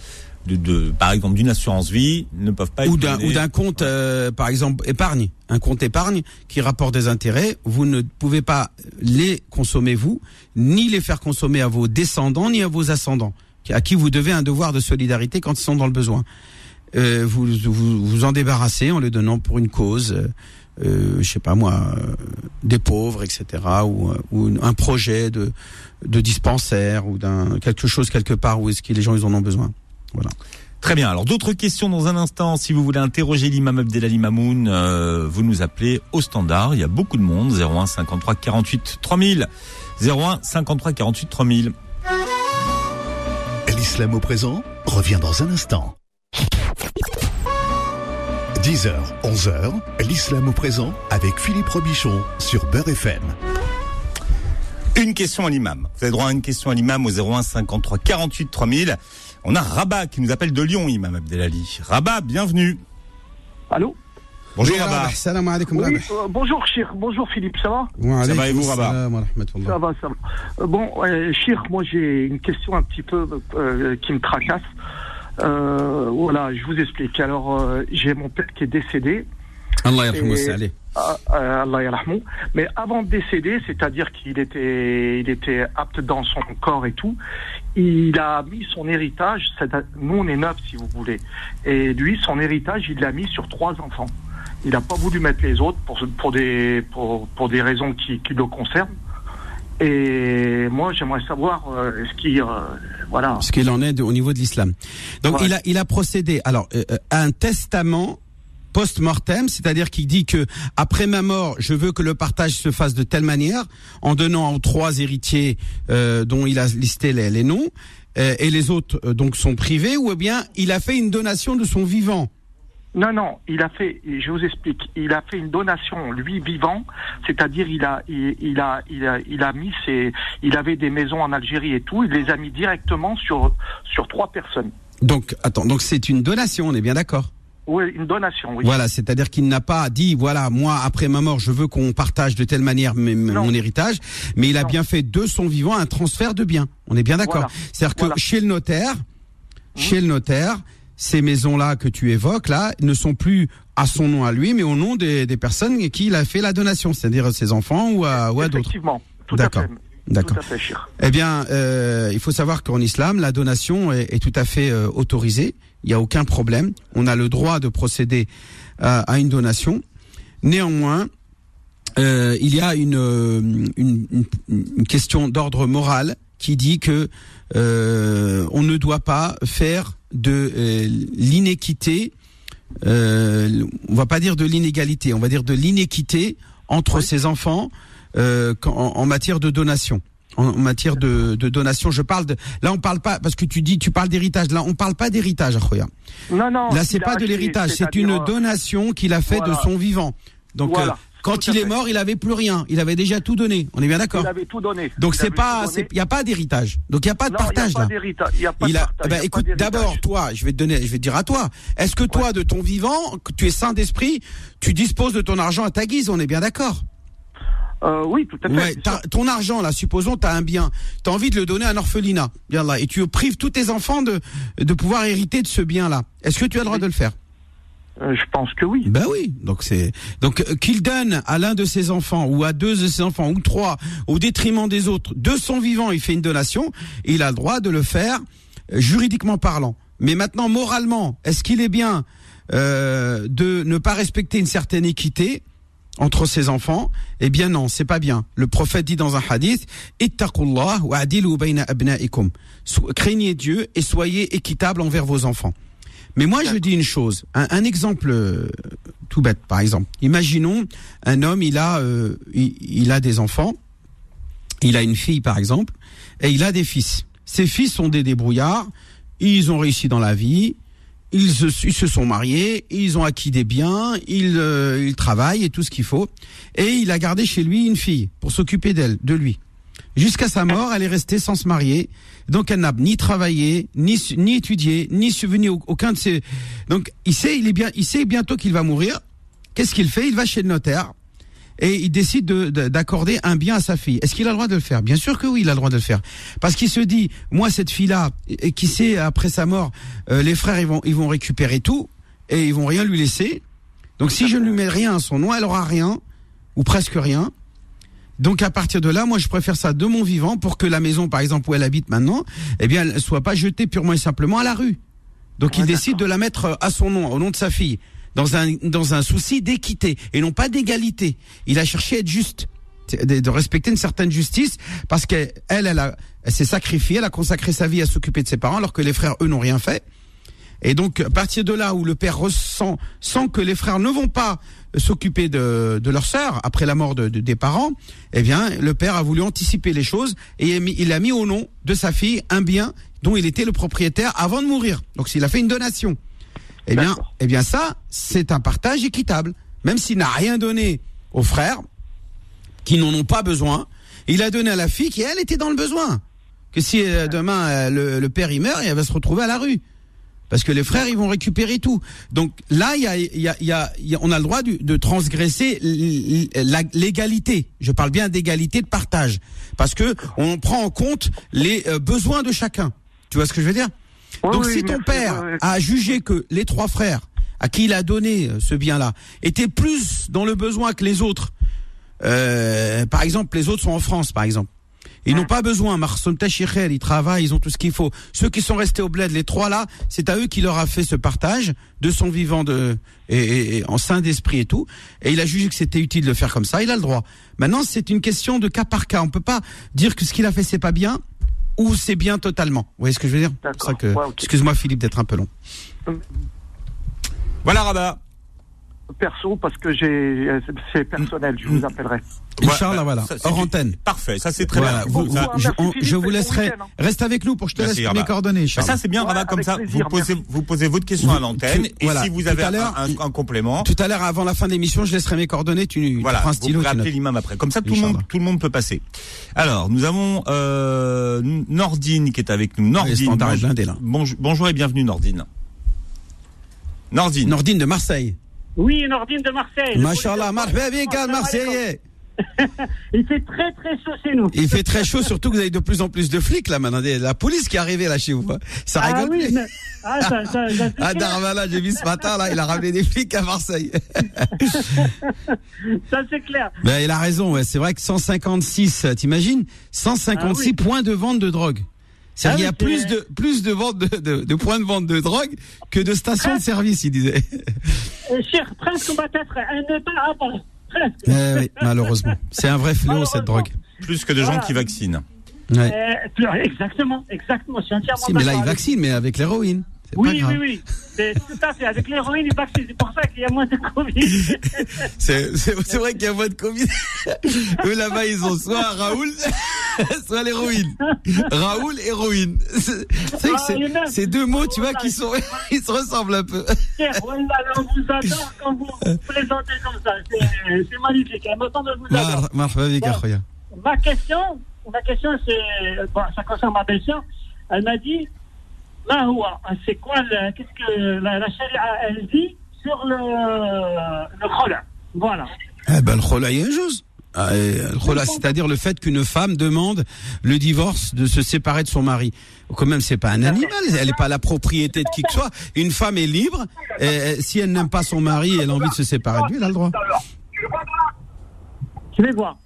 de, de, par exemple d'une assurance vie ne peuvent pas ou d'un ou d'un compte euh, par exemple épargne. Un compte épargne qui rapporte des intérêts vous ne pouvez pas les consommer vous ni les faire consommer à vos descendants ni à vos ascendants à qui vous devez un devoir de solidarité quand ils sont dans le besoin. Euh, vous, vous, vous en débarrassez en les donnant pour une cause euh, euh je sais pas moi euh, des pauvres etc ou, ou un projet de de dispensaire ou d'un quelque chose quelque part où est-ce que les gens ils en ont besoin voilà. Très bien. Alors d'autres questions dans un instant. Si vous voulez interroger l'imam Abdelali Mamoun, euh, vous nous appelez au standard. Il y a beaucoup de monde. 01 53 48 3000. 01 53 48 3000. L'islam au présent revient dans un instant. 10h, 11h, l'islam au présent avec Philippe Robichon sur Beurre FM. Une question à l'imam. Vous avez droit à une question à l'imam au 01 53 48 3000. On a Rabat qui nous appelle de Lyon, Imam Abdelali. Rabat, bienvenue. Allô Bonjour Rabat. Salam alaikum. Oui, euh, bonjour Chir, bonjour Philippe, ça va Ça va et vous Rabat Ça va, ça va. Euh, bon, euh, Chir, moi j'ai une question un petit peu euh, qui me tracasse. Euh, voilà, je vous explique. Alors, euh, j'ai mon père qui est décédé. Allah yarhamou, allez. Ah, euh, Allah yarhamou. Mais avant de décéder, c'est-à-dire qu'il était, il était apte dans son corps et tout, il a mis son héritage, nous on est neuf si vous voulez, et lui, son héritage, il l'a mis sur trois enfants. Il n'a pas voulu mettre les autres pour, pour, des, pour, pour des raisons qui, qui le concernent. Et moi, j'aimerais savoir euh, ce qui, euh, voilà. Ce qu'il en est de- au niveau de l'islam. Donc Ouais. il a il a procédé alors euh, euh, à un testament post-mortem, c'est-à-dire qu'il dit que après ma mort, je veux que le partage se fasse de telle manière, en donnant aux trois héritiers euh, dont il a listé les, les noms, euh, et les autres euh, donc sont privés, ou bien il a fait une donation de son vivant. Non, non, il a fait, je vous explique, il a fait une donation, lui vivant, c'est-à-dire il a, il, il a, il a, il a mis ses, il avait des maisons en Algérie et tout, il les a mis directement sur, sur trois personnes. Donc attends, donc c'est une donation, on est bien d'accord. Oui, une donation, oui. Voilà, c'est-à-dire qu'il n'a pas dit voilà moi après ma mort je veux qu'on partage de telle manière mon héritage, mais il a Non. bien fait de son vivant un transfert de biens. On est bien d'accord. Voilà. C'est-à-dire que chez le notaire, chez le notaire, ces maisons-là que tu évoques là ne sont plus à son nom à lui, mais au nom des, des personnes à qui il a fait la donation, c'est-à-dire ses enfants ou à, ou à d'autres. Effectivement, tout à D'accord. fait. D'accord. Eh bien, euh, il faut savoir qu'en islam, la donation est, est tout à fait euh, autorisée. Il n'y a aucun problème. On a le droit de procéder à, à une donation. Néanmoins, euh, il y a une, euh, une, question d'ordre moral qui dit que euh, on ne doit pas faire de euh, l'inéquité. Euh, on va pas dire de l'inégalité, on va dire de l'inéquité entre Oui. ses enfants euh, en matière de donation. En, en matière de, de donation, je parle de. Là, on parle pas parce que tu dis, tu parles d'héritage. Là, on parle pas d'héritage, Akhoya. Non, non. Là, c'est pas de l'héritage, c'est une euh, donation qu'il a fait de son vivant. Donc, Voilà, euh, quand il est mort, il avait plus rien. Il avait déjà tout donné. On est bien d'accord. Il avait tout donné. Donc c'est pas, il y a pas d'héritage. Donc il y a pas de Non, il y a partage pas là. Il y a pas Il a, partage, pas écoute, d'abord, toi, je vais te donner, je vais te dire à toi. Est-ce que toi, de ton vivant, que tu es saint d'esprit, tu disposes de ton argent à ta guise? On est bien d'accord. Euh, oui, tout à fait. Ouais, ton argent là, supposons tu as un bien, tu as envie de le donner à un orphelinat, bien là, et tu prives tous tes enfants de de pouvoir hériter de ce bien là. Est-ce que tu as le droit de le faire? Euh, je pense que oui. Ben oui. Donc c'est donc euh, qu'il donne à l'un de ses enfants ou à deux de ses enfants ou trois au détriment des autres de son vivant, il fait une donation, il a le droit de le faire juridiquement parlant. Mais maintenant moralement, est-ce qu'il est bien euh, de ne pas respecter une certaine équité? Entre ses enfants Eh bien non, c'est pas bien. Le prophète dit dans un hadith wa Craignez Dieu et soyez équitable envers vos enfants. Mais moi, je dis une chose, un, exemple euh, tout bête, par exemple. Imaginons un homme, il a, euh, il a des enfants, il a une fille, par exemple, et il a des fils. Ses fils sont des débrouillards, ils ont réussi dans la vie, ils se, ils se sont mariés, ils ont acquis des biens, ils, euh, ils travaillent et tout ce qu'il faut, et il a gardé chez lui une fille pour s'occuper d'elle, de lui. Jusqu'à sa mort, elle est restée sans se marier. Donc elle n'a ni travaillé, ni ni étudié, ni subvenu au- aucun de ses. Donc il sait, il est bien, il sait bientôt qu'il va mourir. Qu'est-ce qu'il fait? Il va chez le notaire et il décide de- de- d'accorder un bien à sa fille. Est-ce qu'il a le droit de le faire? Bien sûr que oui, il a le droit de le faire. Parce qu'il se dit, moi cette fille-là, qui sait après sa mort, euh, les frères ils vont ils vont récupérer tout et ils vont rien lui laisser. Donc si je ne lui mets rien à son nom, elle aura rien ou presque rien. Donc à partir de là, moi je préfère ça de mon vivant pour que la maison, par exemple, où elle habite maintenant, eh bien, elle soit pas jetée purement et simplement à la rue. Donc il décide de la mettre euh, à son nom, au nom de sa fille, dans un dans un souci d'équité et non pas d'égalité. Il a cherché à être juste, de, respecter une certaine justice parce qu'elle elle elle elle s'est sacrifiée, elle a consacré sa vie à s'occuper de ses parents alors que les frères eux n'ont rien fait. Et donc, à partir de là où le père ressent, sent que les frères ne vont pas s'occuper de, de leur sœur après la mort de, de- des parents, eh bien, le père a voulu anticiper les choses et il a mis- il au nom de sa fille un bien dont il était le propriétaire avant de mourir. Donc, s'il a fait une donation, eh bien, eh bien, ça, c'est un partage équitable. Même s'il n'a rien donné aux frères, qui n'en ont pas besoin, il a donné à la fille qui, elle, était dans le besoin. que si euh, demain euh, le, le, père il meurt, il va se retrouver à la rue. Parce que les frères, ils vont récupérer tout. Donc là, il y a, y a, y a, on a le droit de, de transgresser l'égalité. Je parle bien d'égalité de partage, parce que on prend en compte les euh, besoins de chacun. Tu vois ce que je veux dire? Donc si ton père a jugé que les trois frères à qui il a donné ce bien-là étaient plus dans le besoin que les autres, euh, par exemple, les autres sont en France, par exemple. Ils n'ont pas besoin. Marsoum Tachicher, ils travaillent, ils ont tout ce qu'il faut. Ceux qui sont restés au bled, les trois là, c'est à eux qui leur a fait ce partage de son vivant de et, en sein d'esprit et tout. Et il a jugé que c'était utile de faire comme ça. Il a le droit. Maintenant, c'est une question de cas par cas. On peut pas dire que ce qu'il a fait c'est pas bien ou c'est bien totalement. Vous voyez ce que je veux dire? Excuse-moi Philippe d'être un peu long. Voilà Rabat perso parce que j'ai c'est personnel, je vous appellerai. Inch'Allah, voilà. Hors antenne. Parfait, ça c'est très bien. je, vous laisserai. Hein. Reste avec nous pour que je te laisse mes coordonnées. ça c'est bien, Rabat, comme ça. Vous posez, vous posez votre question à l'antenne et si vous avez un, complément. Tout à l'heure, avant la fin de l'émission, je laisserai mes coordonnées. Tu, voilà, prends un stylo. Vous pouvez l'imam après. Comme ça, tout le monde, tout le monde peut passer. Alors, nous avons euh, Nordine qui est avec nous. Nordine. Bonjour et bienvenue, Nordine. Nordine. Nordine de Marseille. Oui, Nordine de Marseille. Machallah, marhaba bien, Marseillais. Il fait très très chaud chez nous. Il fait très chaud, surtout que vous avez de plus en plus de flics là maintenant. La police qui est arrivée là chez vous. Hein. Ça ah rigole oui, mais... Ah, ça, ça, ça ah Darmanin, j'ai vu ce matin là, il a ramené des flics à Marseille. ça c'est clair. Ben, il a raison, ouais. c'est vrai que 156, t'imagines? 156 ah points de vente de drogue. C'est ah il y a plus de plus de vente de, de, points de vente de drogue que de stations de service, il disait. Euh, cher, presque on va être un État à part. Eh oui, malheureusement. C'est un vrai fléau cette drogue. Plus que de gens qui vaccinent. Ouais. Euh, exactement, exactement. Je suis entièrement si, mais là, ils vaccinent, mais avec l'héroïne. Oui, oui, oui, C'est tout à fait. Avec l'héroïne, il vaccine. C'est pour ça qu'il y a moins de Covid. c'est vrai qu'il y a moins de Covid. Eux, là-bas, ils ont soit Raoul, soit l'héroïne. Raoul, héroïne. C'est ah, c'est deux mots, tu vois, qui sont, ils se ressemblent un peu. on vous adore quand vous présentez comme ça. C'est magnifique. de vous adore. ma question, ma question, c'est, bon, ça concerne ma belle-sœur. Elle m'a dit, Là, c'est quoi, qu'est-ce que la, la charia, elle dit sur le, le khola Voilà. Eh ben, le khola, il y a une chose. Ah, c'est-à-dire le fait qu'une femme demande le divorce, de se séparer de son mari. Quand même, c'est pas un animal, elle n'est pas la propriété de qui que ce soit. Une femme est libre, et si elle n'aime pas son mari, elle a envie de se séparer de lui, elle a le droit. Je vais voir?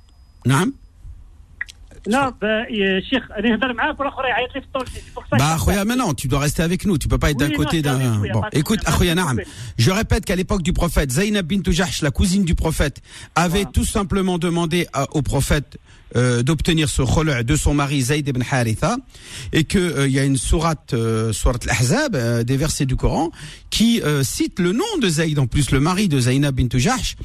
Non non, bah, bah, maintenant, tu dois rester avec nous. Tu peux pas être d'un côté d'un. Bon, écoute, je répète qu'à l'époque du prophète, Zainab bint Jahsh, la cousine du prophète, avait tout simplement demandé au prophète euh, d'obtenir ce khol' de son mari Zayd ibn Haritha et que euh, il y a une sourate euh, sourate al-Ahzab euh, des versets du Coran qui cite le nom de Zayd en plus le mari de Zainab bint Jahsh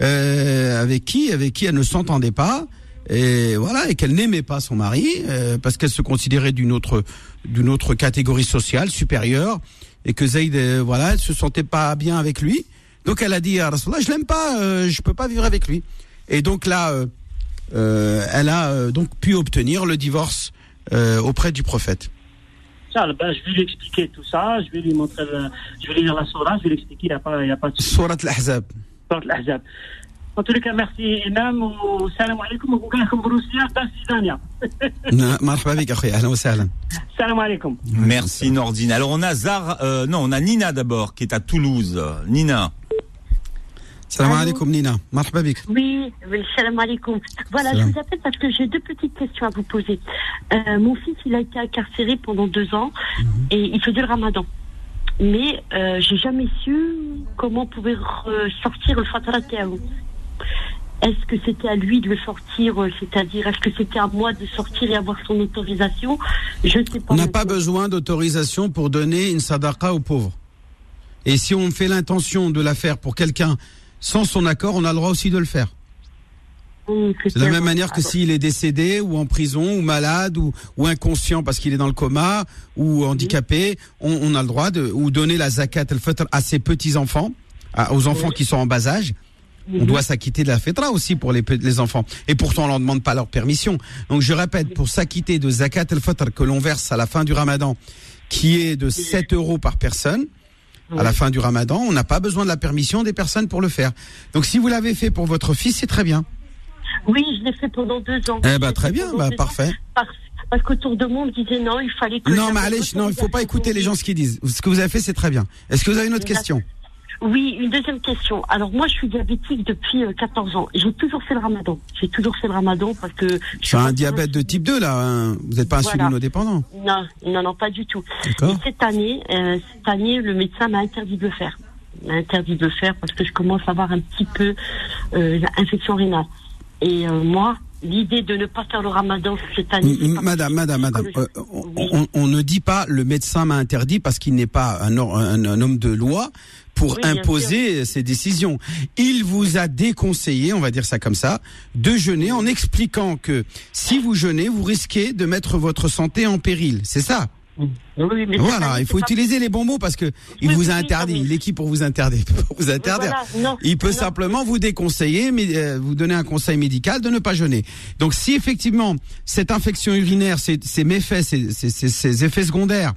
avec qui avec qui elle ne s'entendait pas et voilà et qu'elle n'aimait pas son mari euh, parce qu'elle se considérait d'une autre d'une autre catégorie sociale supérieure et que Zayd euh, voilà elle se sentait pas bien avec lui donc elle a dit à Rasulallah je l'aime pas euh, je peux pas vivre avec lui et donc là euh, elle a donc pu obtenir le divorce auprès du prophète ben, je vais lui expliquer tout ça, je vais lui montrer, je vais lui lire la surah, je vais lui expliquer, il n'y a pas, il y a pas de Surat al-Ahzab. Surat al-Ahzab. En tous les cas, merci Imam و السلام عليكم وكون لكم بروسيا باس ثانية. مرحبا بك اخويا اهلا وسهلا. السلام عليكم. Merci Nordine. Alors on a Zar euh, non, on a Nina d'abord qui est à Toulouse. Nina. Salam alaikum Nina, marhaba bik. Oui, oui, salam alaikum. Voilà, je vous appelle parce que j'ai deux petites questions à vous poser. Euh, mon fils, il a été incarcéré pendant deux ans mm -hmm. et il faisait le ramadan. Mais euh, j'ai jamais su comment pouvait sortir le fatrat est-ce que c'était à lui de le sortir, euh, c'est-à-dire est-ce que c'était à moi de sortir et avoir son autorisation? Je ne sais pas. On n'a pas besoin d'autorisation pour donner une sadaqa aux pauvres. Et si on fait l'intention de la faire pour quelqu'un sans son accord, on a le droit aussi de le faire. De la même manière que s'il est décédé ou en prison ou malade ou, ou inconscient parce qu'il est dans le coma ou handicapé, on, a le droit de ou donner la zakat al-fitr à ses petits enfants, aux enfants qui sont en bas âge On doit s'acquitter de la fitra aussi pour les, les enfants. Et pourtant, on leur demande pas leur permission. Donc, je répète, pour s'acquitter de zakat al-fitr que l'on verse à la fin du ramadan, qui est de 7 euros par personne, à la fin du ramadan, on n'a pas besoin de la permission des personnes pour le faire. Donc, si vous l'avez fait pour votre fils, c'est très bien. Oui, je l'ai fait pendant deux ans. Eh ben, très bien, bah, parfait. Parce, qu'autour de moi, on me disait non, il fallait que... Non, mais allez, non, il faut pas écouter les gens ce qu'ils disent. Ce que vous avez fait, c'est très bien. Est-ce que vous avez une autre question? Oui, une deuxième question. Alors moi, je suis diabétique depuis 14 euh, ans. J'ai toujours fait le ramadan. J'ai toujours fait le ramadan parce que... Tu as un diabète de type 2 là. Hein. Vous n'êtes pas un dépendant Non, non, non, pas du tout. cette année, euh, cette année, le médecin m'a interdit de le faire. M'a interdit de le faire parce que je commence à avoir un petit peu euh, l'infection rénale. Et euh, moi, l'idée de ne pas faire le ramadan cette année. Madame, madame, madame, on, ne dit pas le médecin m'a interdit parce qu'il n'est pas un, un, homme de loi pour imposer ses décisions. Il vous a déconseillé, on va dire ça comme ça, de jeûner en expliquant que si vous jeûnez, vous risquez de mettre votre santé en péril. C'est ça? Voilà, il faut utiliser les bons mots parce que il vous a interdit, il est qui pour vous interdire, pour vous interdire. il peut simplement vous déconseiller, mais euh, vous donner un conseil médical de ne pas jeûner. Donc si effectivement cette infection urinaire, ces, ces méfaits, ces, ces, ces, effets secondaires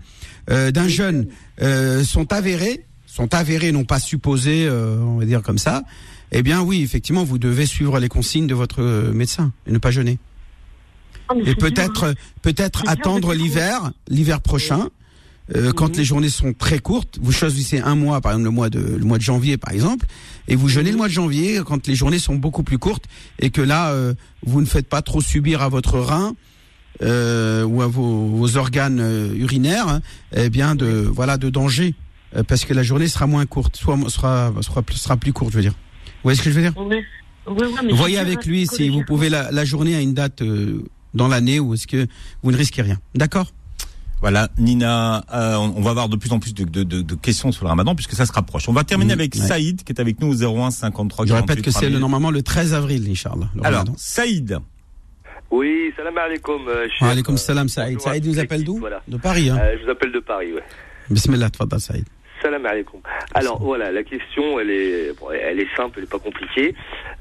euh, d'un jeûne euh, sont avérés, sont avérés, non pas supposés, euh, on va dire comme ça, eh bien oui, effectivement, vous devez suivre les consignes de votre médecin et ne pas jeûner. Ah, et peut-être hein. peut-être attendre l'hiver, l'hiver prochain. Euh, quand les journées sont très courtes, vous choisissez un mois, par exemple le mois de le mois de janvier par exemple, et vous jeûnez le mois de janvier quand les journées sont beaucoup plus courtes et que là vous ne faites pas trop subir à votre rein ou à vos, vos organes urinaires, hein, eh bien de voilà de danger. Euh, parce que la journée sera moins courte, soit sera, sera, sera plus courte, je veux dire. Vous voyez ce que je veux dire? Oui. Voyez avec lui si vous pouvez la, la, journée à une date euh, dans l'année ou est-ce que vous ne risquez rien. D'accord? Voilà, Nina, euh, on va avoir de plus en plus de, de, de, questions sur le ramadan puisque ça se rapproche. On va terminer avec Saïd qui est avec nous au 01 53 Je répète que c'est normalement le 13 avril, Inch'Allah. Alors, Saïd. Oui, salam alaikum. alaikum salam, Saïd. Saïd nous appelle d'où? De Paris. Hein? je vous appelle de Paris, ouais. Bismillah, Saïd. Salam alaikum. Alors voilà, la question, elle est, elle est simple, elle n'est pas compliquée.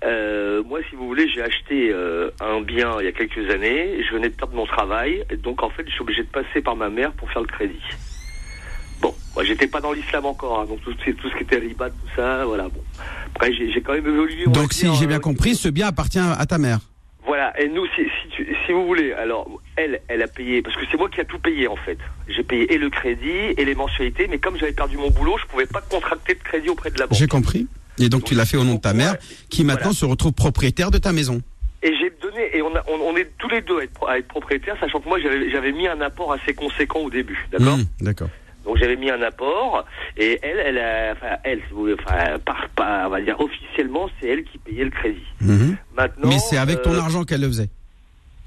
Euh, moi, si vous voulez, j'ai acheté euh, un bien il y a quelques années. Je venais de perdre mon travail, donc en fait, je suis obligé de passer par ma mère pour faire le crédit. Bon, moi, j'étais pas dans l'islam encore, hein, donc tout, tout, ce qui était riba, tout ça, voilà. Bon, après, j'ai quand même évolué. Donc, si j'ai bien euh, compris, ce bien appartient à ta mère. Voilà, et nous, si, si, vous voulez, alors, elle, elle a payé, parce que c'est moi qui a tout payé en fait. J'ai payé et le crédit et les mensualités, mais comme j'avais perdu mon boulot, je pouvais pas contracter de crédit auprès de la banque. J'ai compris. Et donc, tu l'as fait au nom de ta mère, qui maintenant se retrouve propriétaire de ta maison. Et j'ai donné, et on, on, est tous les deux à être, à être propriétaires, sachant que moi j'avais mis un apport assez conséquent au début, d'accord? Mmh, D'accord. Donc j'avais mis un apport et elle, elle, a, enfin elle, enfin par, par, on va dire officiellement, c'est elle qui payait le crédit. Mhm. Maintenant. Mais c'est avec ton euh, argent qu'elle le faisait.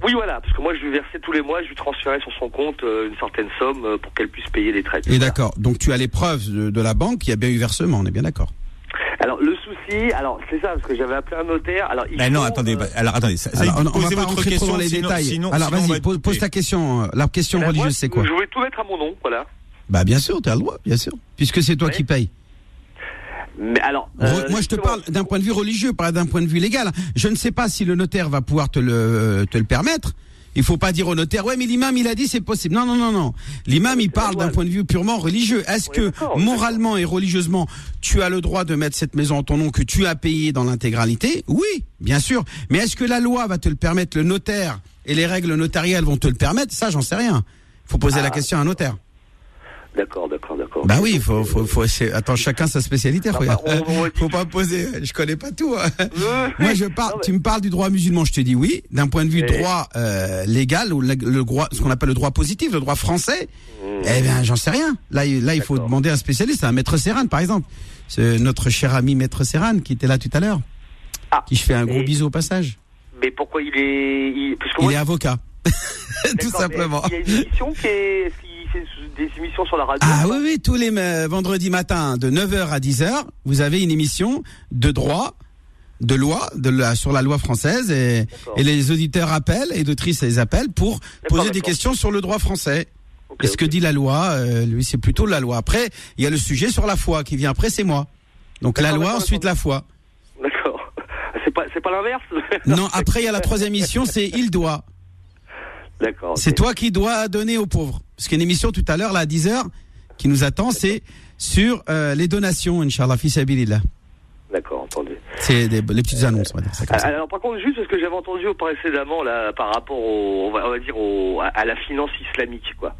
Oui, voilà, parce que moi je lui versais tous les mois, je lui transférais sur son compte euh, une certaine somme euh, pour qu'elle puisse payer les traites. Et d'accord. Donc tu as les preuves de, la banque, il y a bien eu versement, on est bien d'accord. Alors le souci, alors c'est ça parce que j'avais appelé un notaire. Alors il non, attendez, alors attendez, ça, on, on, va pas rentrer trop dans les détails. alors vas-y, pose, ta question. La question religieuse, c'est quoi Je voulais tout mettre à mon nom, voilà. Bah bien sûr, tu as le droit, bien sûr, puisque c'est toi qui payes. Mais alors, euh, moi je te parle d'un point de vue religieux, pas d'un point de vue légal. Je ne sais pas si le notaire va pouvoir te le te le permettre. Il faut pas dire au notaire, ouais, mais l'imam il a dit c'est possible. Non, non, non, non. L'imam il parle d'un point de vue purement religieux. Est-ce que moralement et religieusement tu as le droit de mettre cette maison en ton nom que tu as payé dans l'intégralité? Oui, bien sûr. Mais est-ce que la loi va te le permettre? Le notaire et les règles notariales vont te le permettre? Ça, j'en sais rien. Faut poser la ah. question à un notaire. D'accord, d'accord, d'accord. Bah oui, faut, faut, faut, attends, chacun sa spécialité, ah bah, faut pas poser, je connais pas tout. Hein. Moi, je parle, tu me parles du droit musulman, je te dis oui, d'un point de vue droit euh, légal ou le, droit, ce qu'on appelle le droit positif, le droit français. Mmh. Eh bien, j'en sais rien. Là, là, il faut demander à un spécialiste, à un maître Serran, par exemple. C'est notre cher ami maître Serran qui était là tout à l'heure. Ah, qui je fais un gros bisou au passage. Mais pourquoi il est, il, il est avocat. tout simplement. Il y a une émission qui est des émissions sur la radio. Ah oui, oui, tous les euh, vendredis matins de 9h à 10h, vous avez une émission de droit de loi de la, sur la loi française et, et les auditeurs appellent et d'autrices les appellent pour poser des questions sur le droit français. et ce que dit la loi, euh, lui c'est plutôt la loi. Après, il y a le sujet sur la foi qui vient après, c'est moi. Donc la loi, ensuite la foi. D'accord. C'est pas, c'est pas l'inverse? Non, après il y a la troisième émission, c'est il doit. D'accord. C'est toi qui dois donner aux pauvres. Parce qu'il y a une émission tout à l'heure, là, à 10h, qui nous attend, c'est sur euh, les donations, Inch'Allah, fils D'accord, entendu. C'est les petites annonces, on va dire ça, Alors, par contre, juste parce que j'avais entendu précédemment, là, par rapport au, on va, dire à la finance islamique, quoi.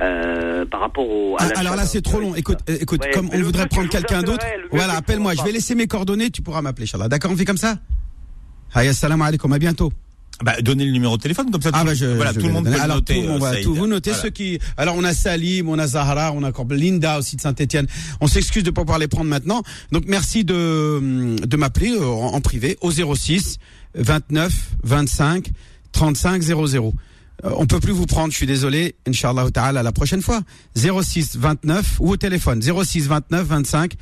Euh, par rapport au. Ah, alors là, c'est trop long. Écoute, euh, écoute, comme on voudrait prendre quelqu'un d'autre, voilà, appelle-moi. Je vais laisser mes coordonnées. Tu pourras m'appeler, Inch'Allah. D'accord, on fait comme ça. Hayya, salam alaikum. À bientôt. Bah, donnez le numéro de téléphone comme ça. Ah bah je, voilà, tout le monde peut alors, noter. Tout, on va, tout, vous notez ceux qui. Alors on a Salim, on a Zahara, on a encore Linda aussi de Saint-Étienne. On s'excuse de pas pouvoir les prendre maintenant. Donc merci de de m'appeler euh, en, privé au 06 29 25 35 00. on peut plus vous prendre, je suis désolé. Inch'Allah ta'ala la prochaine fois. 06 29 ou au téléphone 06 29 25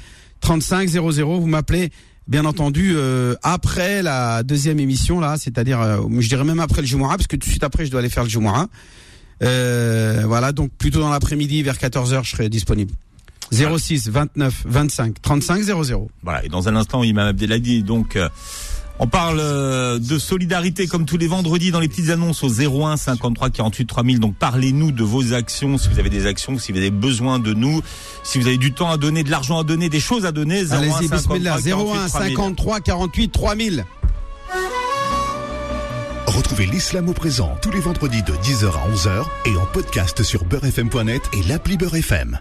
35 00. Vous m'appelez bien entendu euh, après la deuxième émission là, c'est-à-dire euh, je dirais même après le Jumu'ah parce que tout de suite après je dois aller faire le Jumu'ah. Euh, voilà, donc plutôt dans l'après-midi vers 14h je serai disponible. 06 29 25 35 00. Voilà, et dans un instant Imam Abdelhadi donc euh, on parle euh, de solidarité comme tous les vendredis dans les petites annonces au 01 53 48 3000. Donc parlez-nous de vos actions, si vous avez des actions, si vous avez besoin de nous, si vous avez du temps à donner, de l'argent à donner, des choses à donner. 01 53, 01 53 48 3000. Retrouvez l'islam au présent tous les vendredis de 10h à 11h et en podcast sur beurrefm.net et l'appli Beurrefm.